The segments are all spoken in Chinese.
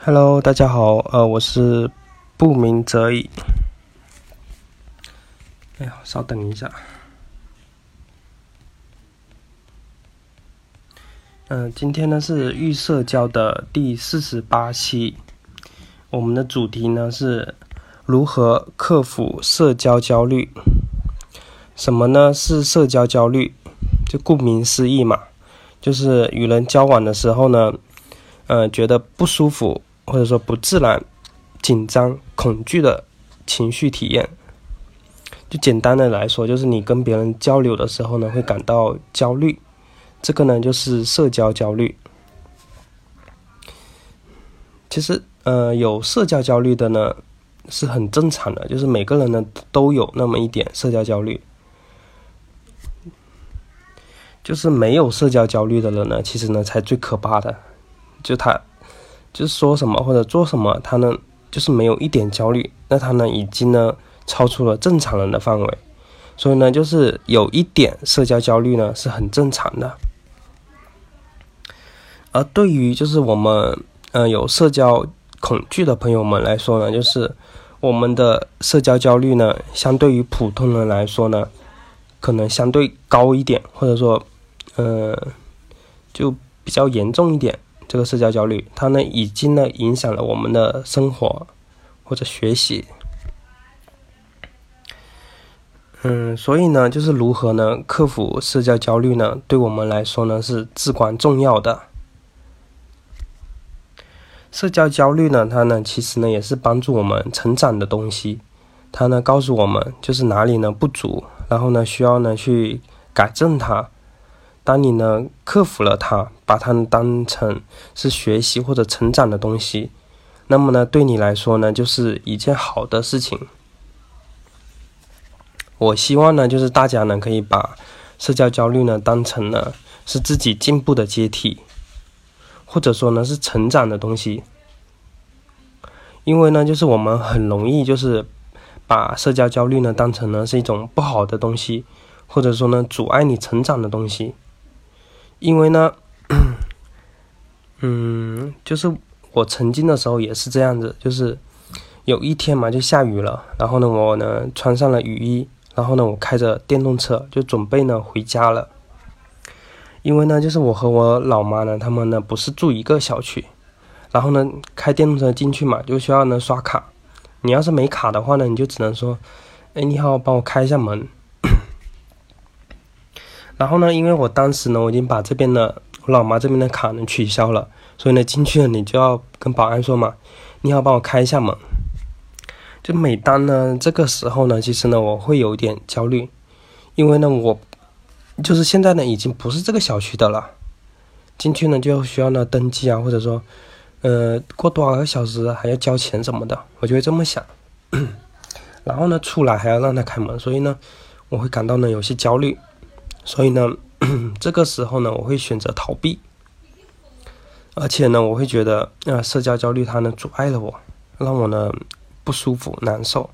Hello，大家好，呃，我是不鸣则已。哎呀，稍等一下。嗯，今天呢是预社交的第四十八期，我们的主题呢是如何克服社交焦虑。什么呢？是社交焦虑？就顾名思义嘛，就是与人交往的时候呢，呃，觉得不舒服。或者说不自然、紧张、恐惧的情绪体验，就简单的来说，就是你跟别人交流的时候呢，会感到焦虑，这个呢就是社交焦虑。其实，呃，有社交焦虑的呢是很正常的，就是每个人呢都有那么一点社交焦虑。就是没有社交焦虑的人呢，其实呢才最可怕的，就他。就是说什么或者做什么，他呢就是没有一点焦虑，那他呢已经呢超出了正常人的范围，所以呢就是有一点社交焦虑呢是很正常的。而对于就是我们嗯有社交恐惧的朋友们来说呢，就是我们的社交焦虑呢相对于普通人来说呢，可能相对高一点，或者说嗯就比较严重一点。这个社交焦虑，它呢已经呢影响了我们的生活或者学习。嗯，所以呢，就是如何呢克服社交焦虑呢？对我们来说呢是至关重要的。社交焦虑呢，它呢其实呢也是帮助我们成长的东西。它呢告诉我们就是哪里呢不足，然后呢需要呢去改正它。当你呢克服了它，把它当成是学习或者成长的东西，那么呢对你来说呢就是一件好的事情。我希望呢就是大家呢可以把社交焦虑呢当成呢是自己进步的阶梯，或者说呢是成长的东西。因为呢就是我们很容易就是把社交焦虑呢当成呢是一种不好的东西，或者说呢阻碍你成长的东西。因为呢，嗯，就是我曾经的时候也是这样子，就是有一天嘛，就下雨了，然后呢，我呢穿上了雨衣，然后呢，我开着电动车就准备呢回家了。因为呢，就是我和我老妈呢，他们呢不是住一个小区，然后呢开电动车进去嘛，就需要呢刷卡。你要是没卡的话呢，你就只能说，哎，你好，帮我开一下门。然后呢，因为我当时呢，我已经把这边的老妈这边的卡呢取消了，所以呢，进去了你就要跟保安说嘛，你好，帮我开一下门。就每当呢这个时候呢，其实呢我会有点焦虑，因为呢我就是现在呢已经不是这个小区的了，进去呢就需要呢登记啊，或者说呃过多少个小时还要交钱什么的，我就会这么想。然后呢出来还要让他开门，所以呢我会感到呢有些焦虑。所以呢，这个时候呢，我会选择逃避，而且呢，我会觉得，呃，社交焦虑它呢阻碍了我，让我呢不舒服、难受。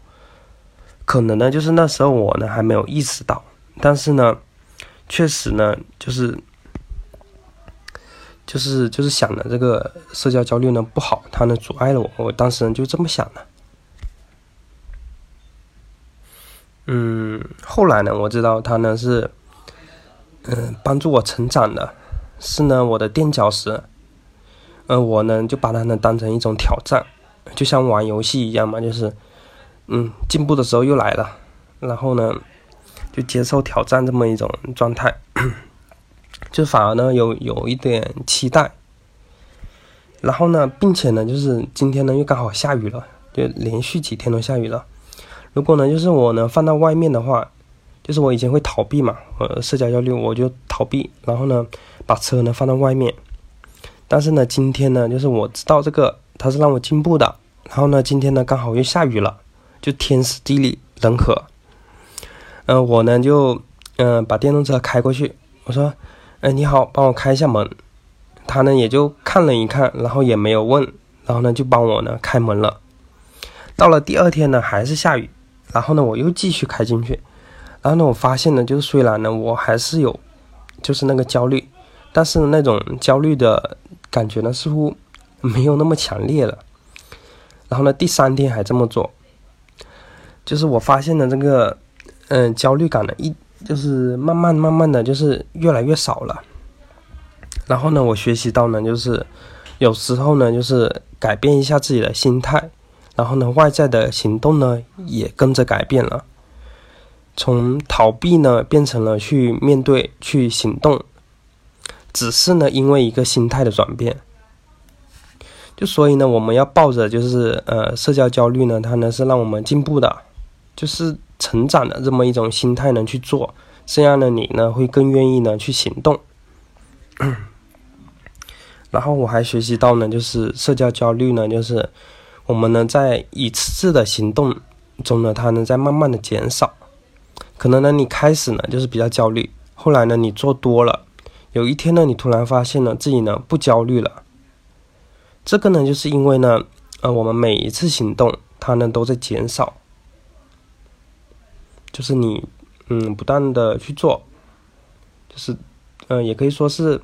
可能呢，就是那时候我呢还没有意识到，但是呢，确实呢，就是，就是就是想的这个社交焦虑呢不好，它呢阻碍了我。我当时呢就这么想的。嗯，后来呢，我知道他呢是。嗯，帮助我成长的是呢，我的垫脚石。嗯，我呢就把它呢当成一种挑战，就像玩游戏一样嘛，就是，嗯，进步的时候又来了，然后呢就接受挑战这么一种状态，就反而呢有有一点期待。然后呢，并且呢，就是今天呢又刚好下雨了，就连续几天都下雨了。如果呢就是我呢放到外面的话。就是我以前会逃避嘛，呃，社交焦虑我就逃避，然后呢，把车呢放到外面。但是呢，今天呢，就是我知道这个它是让我进步的。然后呢，今天呢刚好又下雨了，就天时地利人和。嗯，我呢就嗯把电动车开过去，我说，哎你好，帮我开一下门。他呢也就看了一看，然后也没有问，然后呢就帮我呢开门了。到了第二天呢还是下雨，然后呢我又继续开进去。然后呢，我发现呢，就是虽然呢，我还是有，就是那个焦虑，但是那种焦虑的感觉呢，似乎，没有那么强烈了。然后呢，第三天还这么做，就是我发现了这个，嗯，焦虑感呢，一就是慢慢慢慢的就是越来越少了。然后呢，我学习到呢，就是有时候呢，就是改变一下自己的心态，然后呢，外在的行动呢也跟着改变了，从逃避呢变成了去面对、去行动，只是呢，因为一个心态的转变。就所以呢，我们要抱着就是呃，社交焦虑呢，它呢是让我们进步的，就是成长的这么一种心态呢去做，这样呢你呢会更愿意呢去行动。然后我还学习到呢，就是社交焦虑呢，就是我们呢在一次次的行动中呢，它呢在慢慢的减少。可能呢你开始呢就是比较焦虑，后来呢你做多了，有一天呢你突然发现了自己呢不焦虑了。这个呢，就是因为呢，呃，我们每一次行动，它呢都在减少，就是你，嗯，不断的去做，就是，嗯，也可以说是，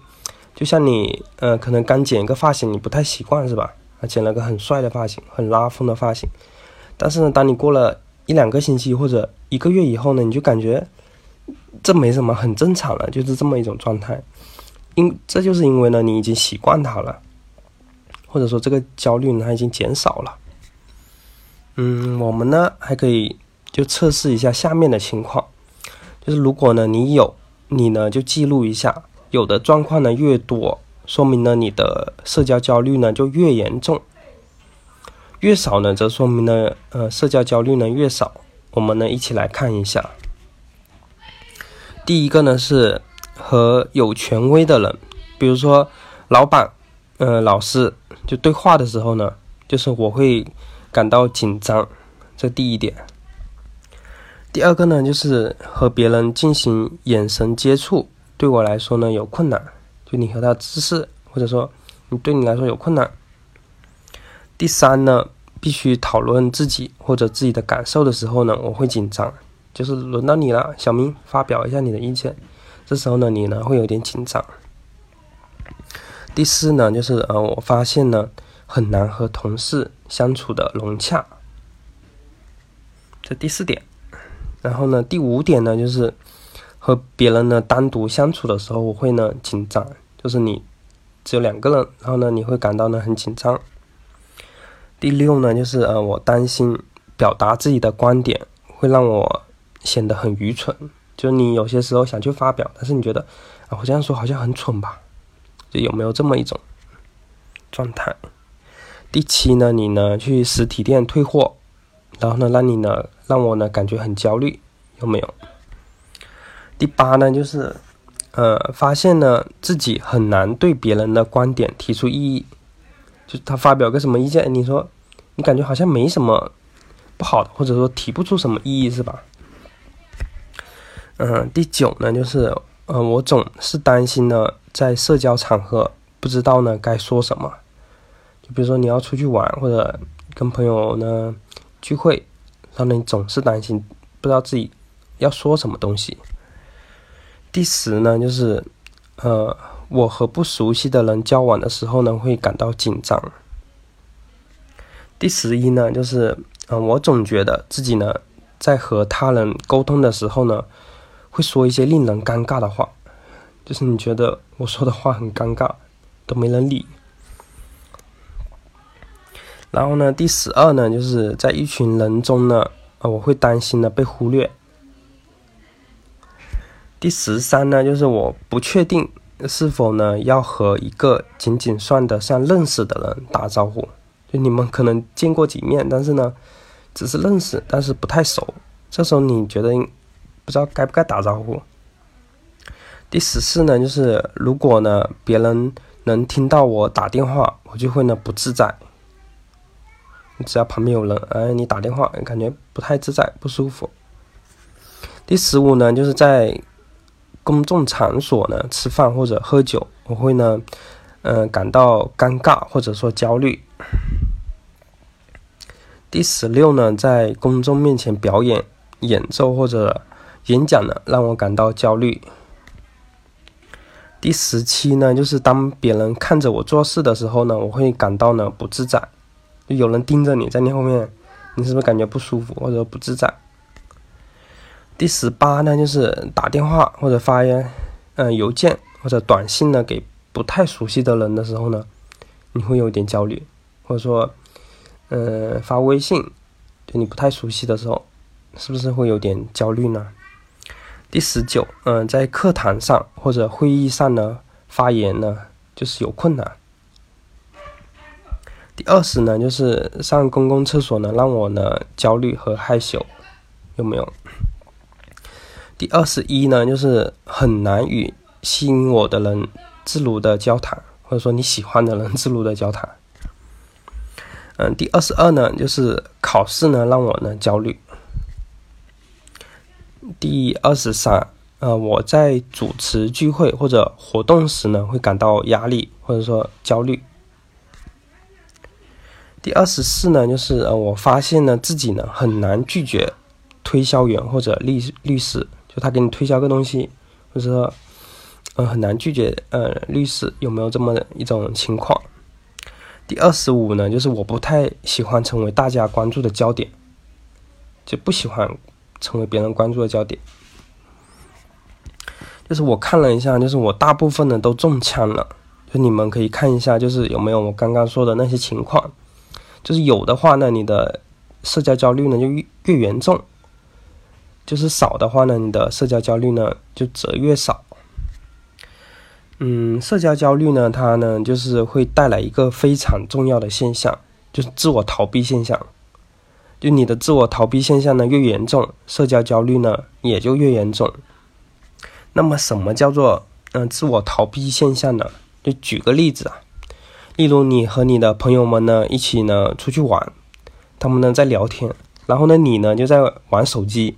就像你，呃，可能刚剪一个发型，你不太习惯是吧？剪了个很帅的发型，很拉风的发型，但是呢，当你过了一两个星期或者一个月以后呢，你就感觉这没什么，很正常了，就是这么一种状态，因这就是因为呢，你已经习惯它了。或者说这个焦虑呢，它已经减少了。嗯，我们呢还可以就测试一下下面的情况，就是如果呢你有，你呢就记录一下，有的状况呢越多，说明呢你的社交焦虑呢就越严重；越少呢，则说明呢呃社交焦虑呢越少。我们呢一起来看一下，第一个呢是和有权威的人，比如说老板。呃，老师就对话的时候呢，就是我会感到紧张，这第一点。第二个呢，就是和别人进行眼神接触，对我来说呢有困难，就你和他姿势，或者说你对你来说有困难。第三呢，必须讨论自己或者自己的感受的时候呢，我会紧张，就是轮到你了，小明发表一下你的意见，这时候呢，你呢会有点紧张。第四呢，就是呃，我发现呢很难和同事相处的融洽，这第四点。然后呢，第五点呢，就是和别人呢单独相处的时候，我会呢紧张，就是你只有两个人，然后呢你会感到呢很紧张。第六呢，就是呃，我担心表达自己的观点会让我显得很愚蠢，就你有些时候想去发表，但是你觉得啊，我这样说好像很蠢吧。就有没有这么一种状态？第七呢，你呢去实体店退货，然后呢让你呢让我呢感觉很焦虑，有没有？第八呢就是呃发现呢自己很难对别人的观点提出异议，就他发表个什么意见，你说你感觉好像没什么不好的，或者说提不出什么异议是吧？嗯，第九呢就是呃我总是担心呢。在社交场合，不知道呢该说什么。就比如说你要出去玩，或者跟朋友呢聚会，然后你总是担心不知道自己要说什么东西。第十呢，就是呃，我和不熟悉的人交往的时候呢，会感到紧张。第十一呢，就是嗯，我总觉得自己呢在和他人沟通的时候呢，会说一些令人尴尬的话。就是你觉得我说的话很尴尬，都没人理。然后呢，第十二呢，就是在一群人中呢，啊，我会担心呢被忽略。第十三呢，就是我不确定是否呢要和一个仅仅算得上认识的人打招呼，就你们可能见过几面，但是呢，只是认识，但是不太熟。这时候你觉得不知道该不该打招呼？第十四呢，就是如果呢别人能听到我打电话，我就会呢不自在。只要旁边有人，哎，你打电话，感觉不太自在，不舒服。第十五呢，就是在公众场所呢吃饭或者喝酒，我会呢，嗯，感到尴尬或者说焦虑。第十六呢，在公众面前表演、演奏或者演讲呢，让我感到焦虑。第十七呢，就是当别人看着我做事的时候呢，我会感到呢不自在，有人盯着你在你后面，你是不是感觉不舒服或者不自在？第十八呢，就是打电话或者发嗯邮件或者短信呢给不太熟悉的人的时候呢，你会有点焦虑，或者说，嗯发微信对你不太熟悉的时候，是不是会有点焦虑呢？第十九，嗯，在课堂上或者会议上呢，发言呢就是有困难。第二十呢，就是上公共厕所呢，让我呢焦虑和害羞，有没有？第二十一呢，就是很难与吸引我的人自如的交谈，或者说你喜欢的人自如的交谈。嗯，第二十二呢，就是考试呢让我呢焦虑。第二十三，呃，我在主持聚会或者活动时呢，会感到压力或者说焦虑。第二十四呢，就是呃，我发现呢自己呢很难拒绝推销员或者律律师，他给你推销个东西，或者说，呃，很难拒绝呃律师，有没有这么一种情况？第二十五呢，就是我不太喜欢成为大家关注的焦点，就不喜欢。成为别人关注的焦点，就是我看了一下，就是我大部分的都中枪了。就你们可以看一下，就是有没有我刚刚说的那些情况。就是有的话呢，你的社交焦虑呢就越越严重；就是少的话呢，你的社交焦虑呢就则越少。嗯，社交焦虑呢，它呢就是会带来一个非常重要的现象，就是自我逃避现象。就你的自我逃避现象呢越严重，社交焦虑呢也就越严重。那么什么叫做嗯自我逃避现象呢？就举个例子啊，例如你和你的朋友们呢一起呢出去玩，他们呢在聊天，然后呢你呢就在玩手机，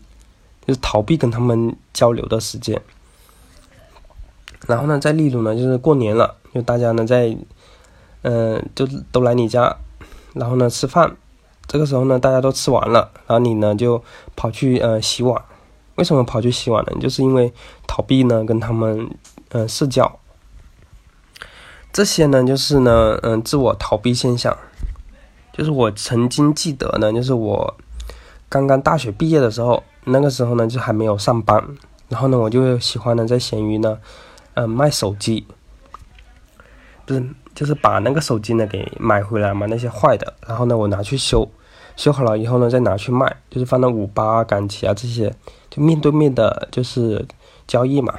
就是逃避跟他们交流的时间。然后呢再例如呢就是过年了，就大家呢在嗯就都来你家，然后呢吃饭。这个时候呢，大家都吃完了，然后你呢就跑去呃洗碗。为什么跑去洗碗呢？就是因为逃避呢跟他们嗯社交。这些呢就是呢嗯自我逃避现象。就是我曾经记得呢，就是我刚刚大学毕业的时候，那个时候呢就还没有上班，然后呢我就喜欢呢在闲鱼呢嗯卖手机，不是就是把那个手机呢给买回来嘛，那些坏的，然后呢我拿去修。修好了以后呢，再拿去卖，就是放到五八啊、赶集啊这些，就面对面的，就是交易嘛。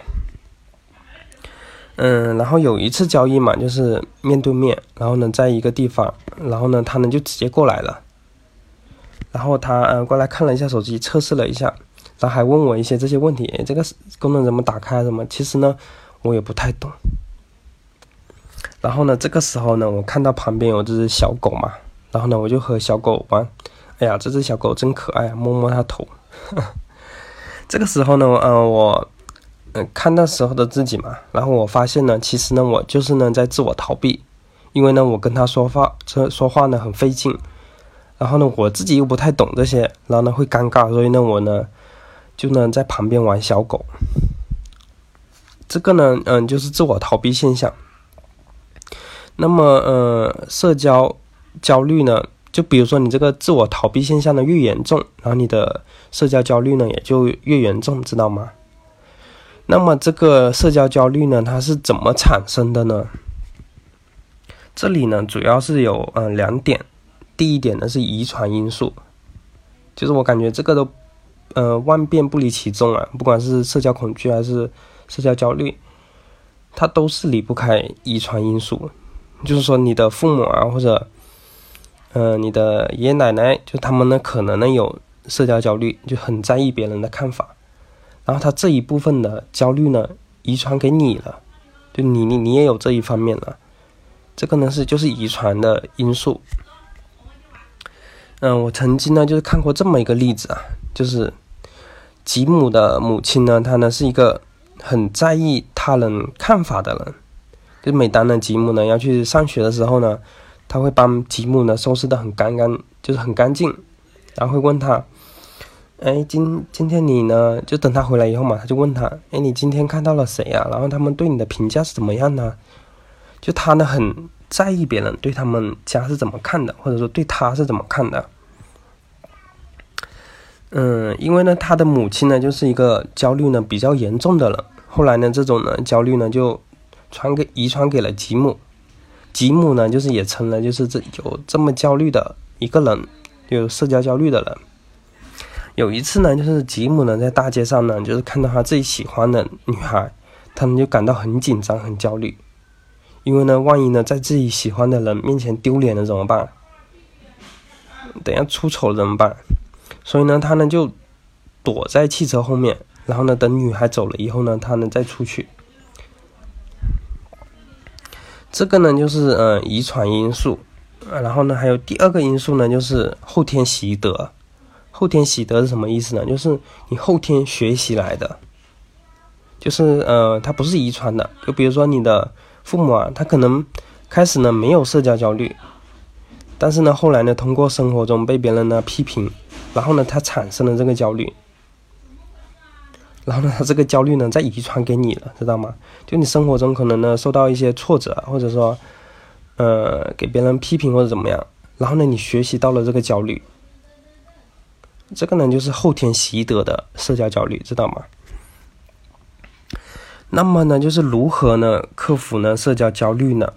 嗯，然后有一次交易嘛，就是面对面，然后呢，在一个地方，然后呢，他呢就直接过来了，然后他嗯过来看了一下手机，测试了一下，然后还问我一些这些问题，这个功能怎么打开什么？其实呢，我也不太懂。然后呢，这个时候呢，我看到旁边有只小狗嘛。然后呢，我就和小狗玩。哎呀，这只小狗真可爱！摸摸它头。这个时候呢，嗯，我嗯看那时候的自己嘛，然后我发现呢，其实呢，我就是呢在自我逃避，因为呢，我跟他说话说说话呢很费劲，然后呢，我自己又不太懂这些，然后呢会尴尬，所以呢，我呢就呢在旁边玩小狗。这个呢，嗯，就是自我逃避现象。那么，呃，社交。焦虑呢，就比如说你这个自我逃避现象呢越严重，然后你的社交焦虑呢也就越严重，知道吗？那么这个社交焦虑呢，它是怎么产生的呢？这里呢主要是有嗯两点，第一点呢是遗传因素，就是我感觉这个都呃万变不离其宗啊，不管是社交恐惧还是社交焦虑，它都是离不开遗传因素，就是说你的父母啊或者。嗯，你的爷爷奶奶就他们呢，可能呢有社交焦虑，就很在意别人的看法，然后他这一部分的焦虑呢，遗传给你了，就你你你也有这一方面了，这个呢是就是遗传的因素。嗯，我曾经呢就是看过这么一个例子啊，就是吉姆的母亲呢，她呢是一个很在意他人看法的人，就每当呢吉姆呢要去上学的时候呢。他会帮吉姆呢收拾的很干干，就是很干净，然后会问他，哎，今今天你呢？就等他回来以后嘛，他就问他，哎，你今天看到了谁呀？然后他们对你的评价是怎么样呢？就他呢很在意别人对他们家是怎么看的，或者说对他是怎么看的。嗯，因为呢，他的母亲呢就是一个焦虑呢比较严重的人。后来呢，这种呢焦虑呢就传给遗传给了吉姆，吉姆呢就是也成了就是这有这么焦虑的一个人，有社交焦虑的人。有一次呢，就是吉姆呢在大街上呢，就是看到他自己喜欢的女孩，他们就感到很紧张、很焦虑，因为呢，万一呢在自己喜欢的人面前丢脸了怎么办？等下出丑了怎么办？所以呢，他呢就躲在汽车后面，然后呢等女孩走了以后呢，他呢再出去。这个呢就是呃遗传因素，然后呢还有第二个因素呢就是后天习得。后天习得是什么意思呢？就是你后天学习来的，就是呃，它不是遗传的。就比如说你的父母啊，他可能开始呢没有社交焦虑，但是呢后来呢通过生活中被别人呢批评，然后呢他产生了这个焦虑，然后呢他这个焦虑呢再遗传给你了，知道吗？就你生活中可能呢受到一些挫折，或者说呃给别人批评或者怎么样，然后呢你学习到了这个焦虑。这个呢，就是后天习得的社交焦虑，知道吗？那么呢，就是如何呢克服呢社交焦虑呢？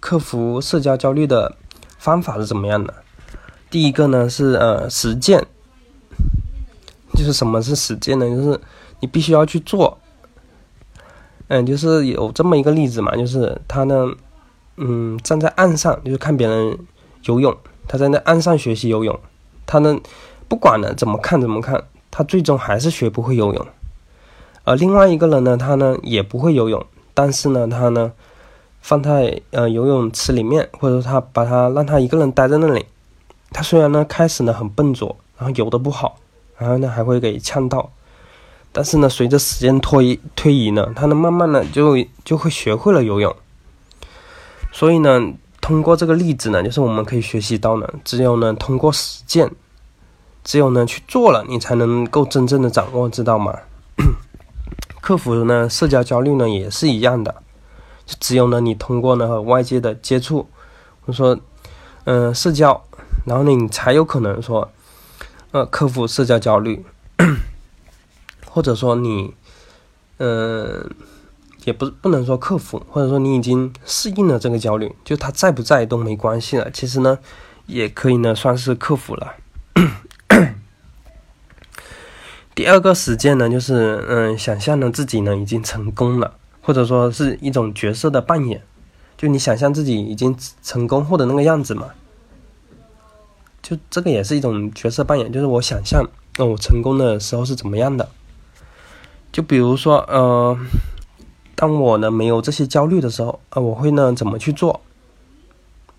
克服社交焦虑的方法是怎么样的？第一个呢是呃实践，就是什么是实践呢？就是你必须要去做。嗯，就是有这么一个例子嘛，就是他呢，嗯，站在岸上，就是看别人游泳，他在那岸上学习游泳，他呢。不管呢怎么看怎么看，他最终还是学不会游泳。而另外一个人呢，他呢也不会游泳，但是呢他呢放在呃游泳池里面，或者说他把他让他一个人待在那里。他虽然呢开始呢很笨拙，然后游的不好，然后呢还会给呛到，但是呢随着时间推推移呢，他呢慢慢的就就会学会了游泳。所以呢通过这个例子呢，就是我们可以学习到呢，只有呢通过实践。只有呢去做了，你才能够真正的掌握，知道吗？克服呢社交焦虑呢也是一样的，就只有呢你通过呢和外界的接触，或者说嗯社交，然后呢你才有可能说呃克服社交焦虑，或者说你嗯也不不能说克服，或者说你已经适应了这个焦虑，就他在不在都没关系了。其实呢也可以呢算是克服了。第二个实践呢，就是嗯，想象呢自己呢已经成功了，或者说是一种角色的扮演，就你想象自己已经成功后的那个样子嘛，就这个也是一种角色扮演，就是我想象那我成功的时候是怎么样的，就比如说呃，当我呢没有这些焦虑的时候，呃，我会呢怎么去做？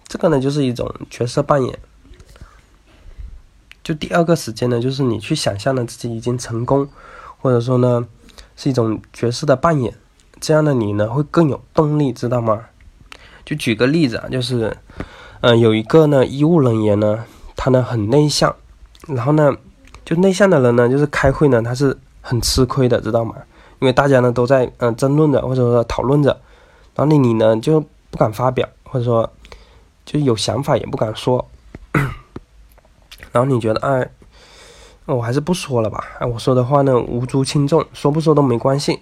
这个呢就是一种角色扮演。就第二个时间呢，就是你去想象呢自己已经成功，或者说呢是一种角色的扮演，这样的你呢会更有动力，知道吗？就举个例子啊，就是，嗯，有一个呢医务人员呢，他呢很内向，然后呢就内向的人呢，就是开会呢他是很吃亏的，知道吗？因为大家呢都在嗯争论着或者说讨论着，然后你你呢就不敢发表，或者说就有想法也不敢说。然后你觉得，哎，我还是不说了吧。哎，我说的话呢，无足轻重，说不说都没关系。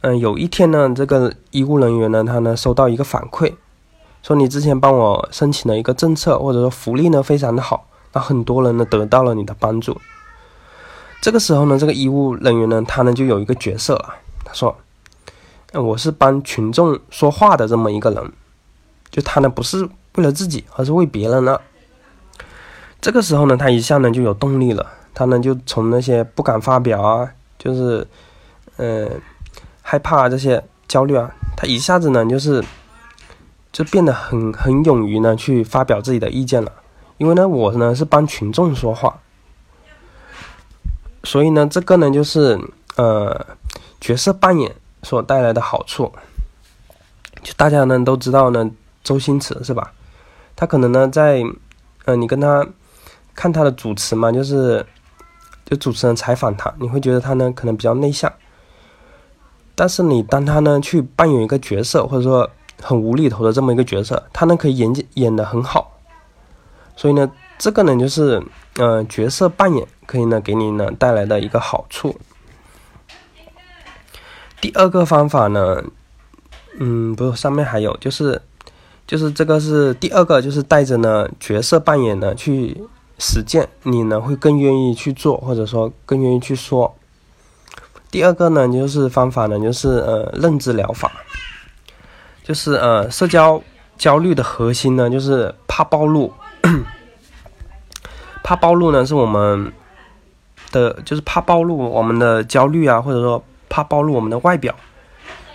嗯，有一天呢，这个医务人员呢，他呢收到一个反馈，说你之前帮我申请了一个政策，或者说福利呢非常的好，那很多人呢得到了你的帮助。这个时候呢，这个医务人员呢，他呢就有一个角色了，他说，我是帮群众说话的这么一个人，就他呢不是为了自己，而是为别人了。这个时候呢，他一下呢就有动力了，他呢就从那些不敢发表啊，就是，呃，害怕这些焦虑啊，他一下子呢就是，就变得很很勇于呢去发表自己的意见了。因为呢，我呢是帮群众说话，所以呢，这个呢就是呃角色扮演所带来的好处。就大家呢都知道呢，周星驰是吧？他可能呢在，呃，你跟他。看他的主持嘛，就是就主持人采访他，你会觉得他呢可能比较内向。但是你当他呢去扮演一个角色，或者说很无厘头的这么一个角色，他呢可以演演的很好。所以呢，这个呢就是呃角色扮演可以呢给你呢带来的一个好处。第二个方法呢，嗯，不是上面还有，就是就是这个是第二个，就是带着呢角色扮演呢去实践，你呢会更愿意去做，或者说更愿意去说。第二个呢，就是方法呢，就是呃认知疗法，就是呃社交焦虑的核心呢，就是怕暴露，怕暴露呢是我们的，就是怕暴露我们的焦虑啊，或者说怕暴露我们的外表，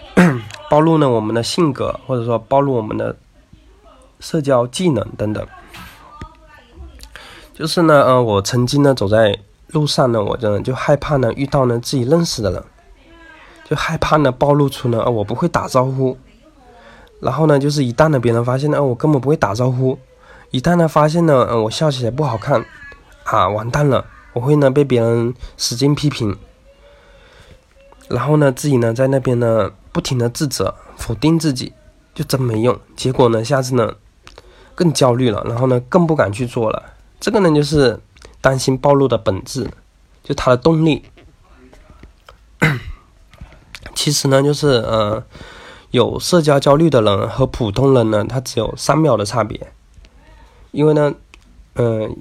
暴露呢我们的性格，或者说暴露我们的社交技能等等，就是呢，呃，我曾经呢走在。路上呢，我真的就害怕呢，遇到呢自己认识的人，就害怕呢暴露出呢，我不会打招呼。然后呢，就是一旦呢别人发现呢，我根本不会打招呼。一旦呢发现呢，呃，我笑起来不好看，啊，完蛋了，我会呢被别人使劲批评。然后呢，自己呢在那边呢不停的自责、否定自己，就真没用。结果呢，下次呢更焦虑了，然后呢更不敢去做了。这个呢就是。担心暴露的本质，就它的动力，其实呢，就是呃，有社交焦虑的人和普通人呢，他只有三秒的差别。因为呢，嗯，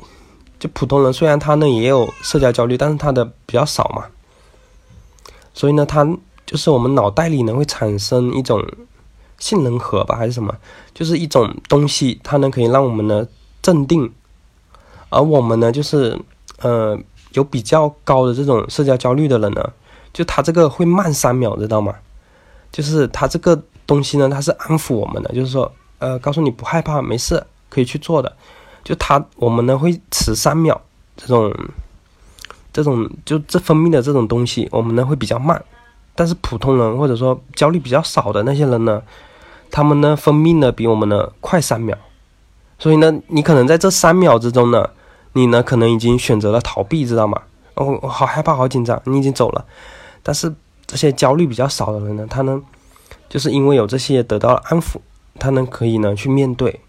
就普通人虽然他呢也有社交焦虑，但是他的比较少嘛，所以呢，他就是我们脑袋里呢会产生一种杏仁核吧，还是什么，就是一种东西，它呢可以让我们呢镇定。而我们呢，就是，呃，有比较高的这种社交焦虑的人呢，就他这个会慢三秒，知道吗？就是他这个东西呢，他是安抚我们的，就是说，呃，告诉你不害怕，没事，可以去做的。就他，我们呢会迟三秒，这种，这种就这分泌的这种东西，我们呢会比较慢。但是普通人或者说焦虑比较少的那些人呢，他们呢分泌呢比我们呢快三秒。所以呢，你可能在这三秒之中呢。你呢，可能已经选择了逃避，知道吗？哦，我好害怕，好紧张。你已经走了，但是这些焦虑比较少的人呢，他呢，就是因为有这些得到了安抚，他呢可以呢去面对。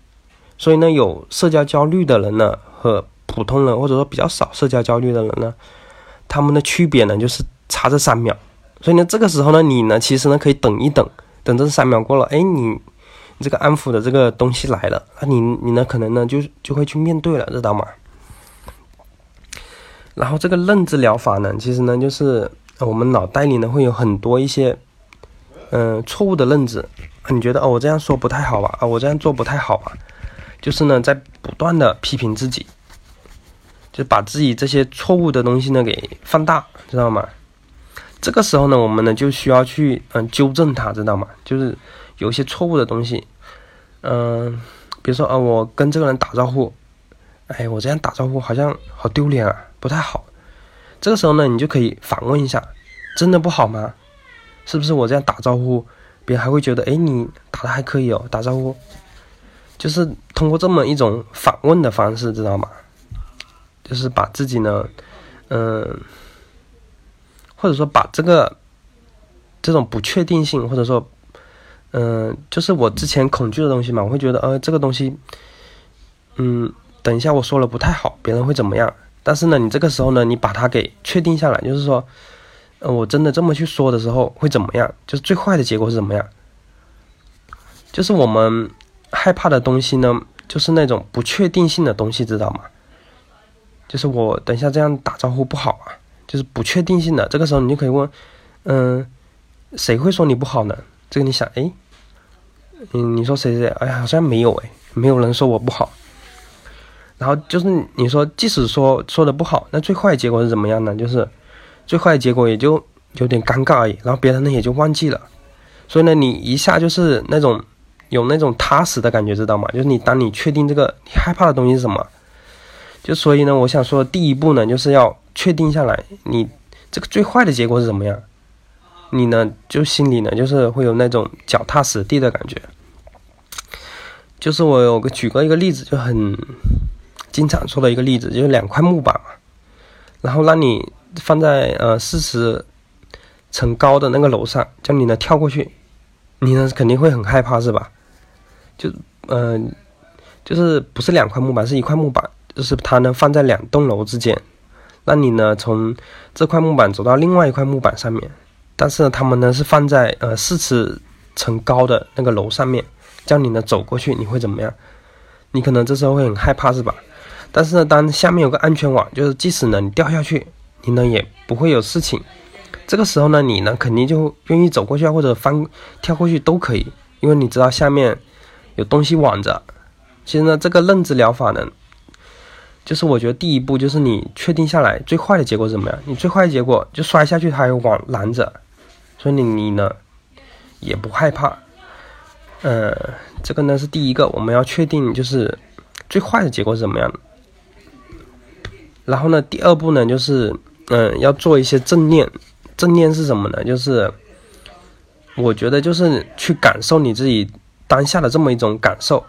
所以呢，有社交焦虑的人呢和普通人或者说比较少社交焦虑的人呢，他们的区别呢就是差这三秒。所以呢，这个时候呢，你呢其实呢可以等一等，等这三秒过了，哎，你这个安抚的这个东西来了，那你你呢可能呢就就会去面对了，知道吗？然后这个认知疗法呢，其实呢就是我们脑袋里呢会有很多一些，嗯，错误的认知。你觉得哦，我这样说不太好吧？啊，我这样做不太好吧？就是呢在不断的批评自己，就把自己这些错误的东西呢给放大，知道吗？这个时候呢，我们呢就需要去嗯纠正它，知道吗？就是有一些错误的东西，嗯，比如说啊，我跟这个人打招呼，哎，我这样打招呼好像好丢脸啊。不太好，这个时候呢，你就可以反问一下，真的不好吗？是不是我这样打招呼，别人还会觉得，哎，你打的还可以哦，打招呼，就是通过这么一种反问的方式，知道吗？就是把自己呢，嗯，或者说把这个这种不确定性，或者说，嗯，就是我之前恐惧的东西嘛，我会觉得，呃，这个东西，嗯，等一下我说了不太好，别人会怎么样？但是呢，你这个时候呢，你把它给确定下来，就是说，呃，我真的这么去说的时候会怎么样？就是最坏的结果是怎么样？就是我们害怕的东西呢，就是那种不确定性的东西，知道吗？就是我等一下这样打招呼不好啊，就是不确定性的。这个时候你就可以问，嗯，谁会说你不好呢？这个你想，哎，嗯，你说谁谁？哎呀，好像没有哎，没有人说我不好。然后就是你说，即使说说的不好，那最坏的结果是怎么样呢？就是最坏的结果也就有点尴尬而已，然后别人呢也就忘记了。所以呢，你一下就是那种有那种踏实的感觉，知道吗？就是你当你确定这个你害怕的东西是什么，就所以呢，我想说第一步呢，就是要确定下来你这个最坏的结果是怎么样，你呢就心里呢就是会有那种脚踏实地的感觉。就是我有个举过一个例子，就很。经常说的一个例子，就是两块木板嘛，然后让你放在呃四十层高的那个楼上，叫你呢跳过去，你呢肯定会很害怕是吧？就嗯，就是不是两块木板，是一块木板，就是它呢放在两栋楼之间，让你呢从这块木板走到另外一块木板上面，但是他们呢是放在呃四十层高的那个楼上面，叫你呢走过去，你会怎么样？你可能这时候会很害怕是吧？但是呢，当下面有个安全网，就是即使呢你掉下去，你呢也不会有事情。这个时候呢，你呢肯定就愿意走过去啊，或者翻跳过去都可以，因为你知道下面有东西网着。其实呢，这个认知疗法呢，就是我觉得第一步就是你确定下来最坏的结果怎么样？你最坏的结果就摔下去，它有网拦着，所以你你呢也不害怕。呃，这个呢是第一个，我们要确定就是最坏的结果是怎么样。然后呢，第二步呢，就是嗯，要做一些正念。正念是什么呢？就是我觉得就是去感受你自己当下的这么一种感受，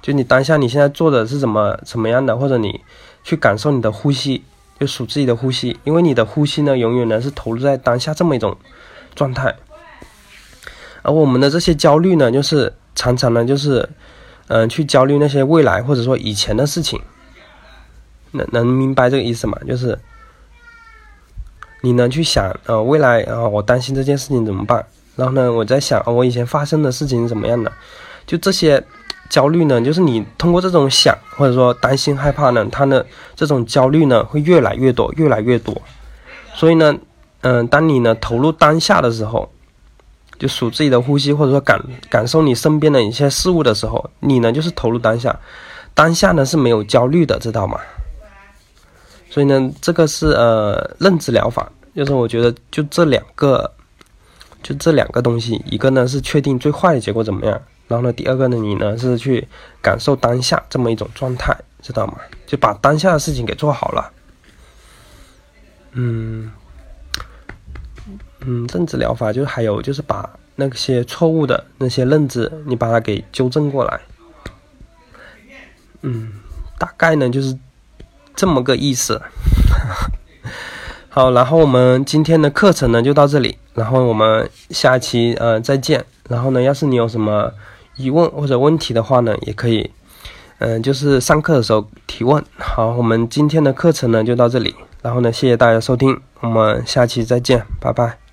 就你当下你现在做的是怎么怎么样的，或者你去感受你的呼吸，就数自己的呼吸，因为你的呼吸呢，永远呢是投入在当下这么一种状态。而我们的这些焦虑呢，就是常常呢，就是嗯，去焦虑那些未来或者说以前的事情。能能明白这个意思吗？就是你能去想，呃，未来啊，我担心这件事情怎么办？然后呢，我在想，我以前发生的事情是怎么样的？就这些焦虑呢，就是你通过这种想，或者说担心、害怕呢，他的这种焦虑呢，会越来越多，越来越多。所以呢，嗯，当你呢投入当下的时候，就数自己的呼吸，或者说感感受你身边的一些事物的时候，你呢就是投入当下，当下呢是没有焦虑的，知道吗？所以呢，这个是呃认知疗法，就是我觉得就这两个，就这两个东西，一个呢是确定最坏的结果怎么样，然后呢，第二个呢，你呢是去感受当下这么一种状态，知道吗？就把当下的事情给做好了。嗯嗯，认知疗法就还有就是把那些错误的那些认知，你把它给纠正过来。嗯，大概呢就是。这么个意思，好，然后我们今天的课程呢就到这里，然后我们下期呃再见。然后呢，要是你有什么疑问或者问题的话呢，也可以，嗯，就是上课的时候提问。好，我们今天的课程呢就到这里，然后呢，谢谢大家收听，我们下期再见，拜拜。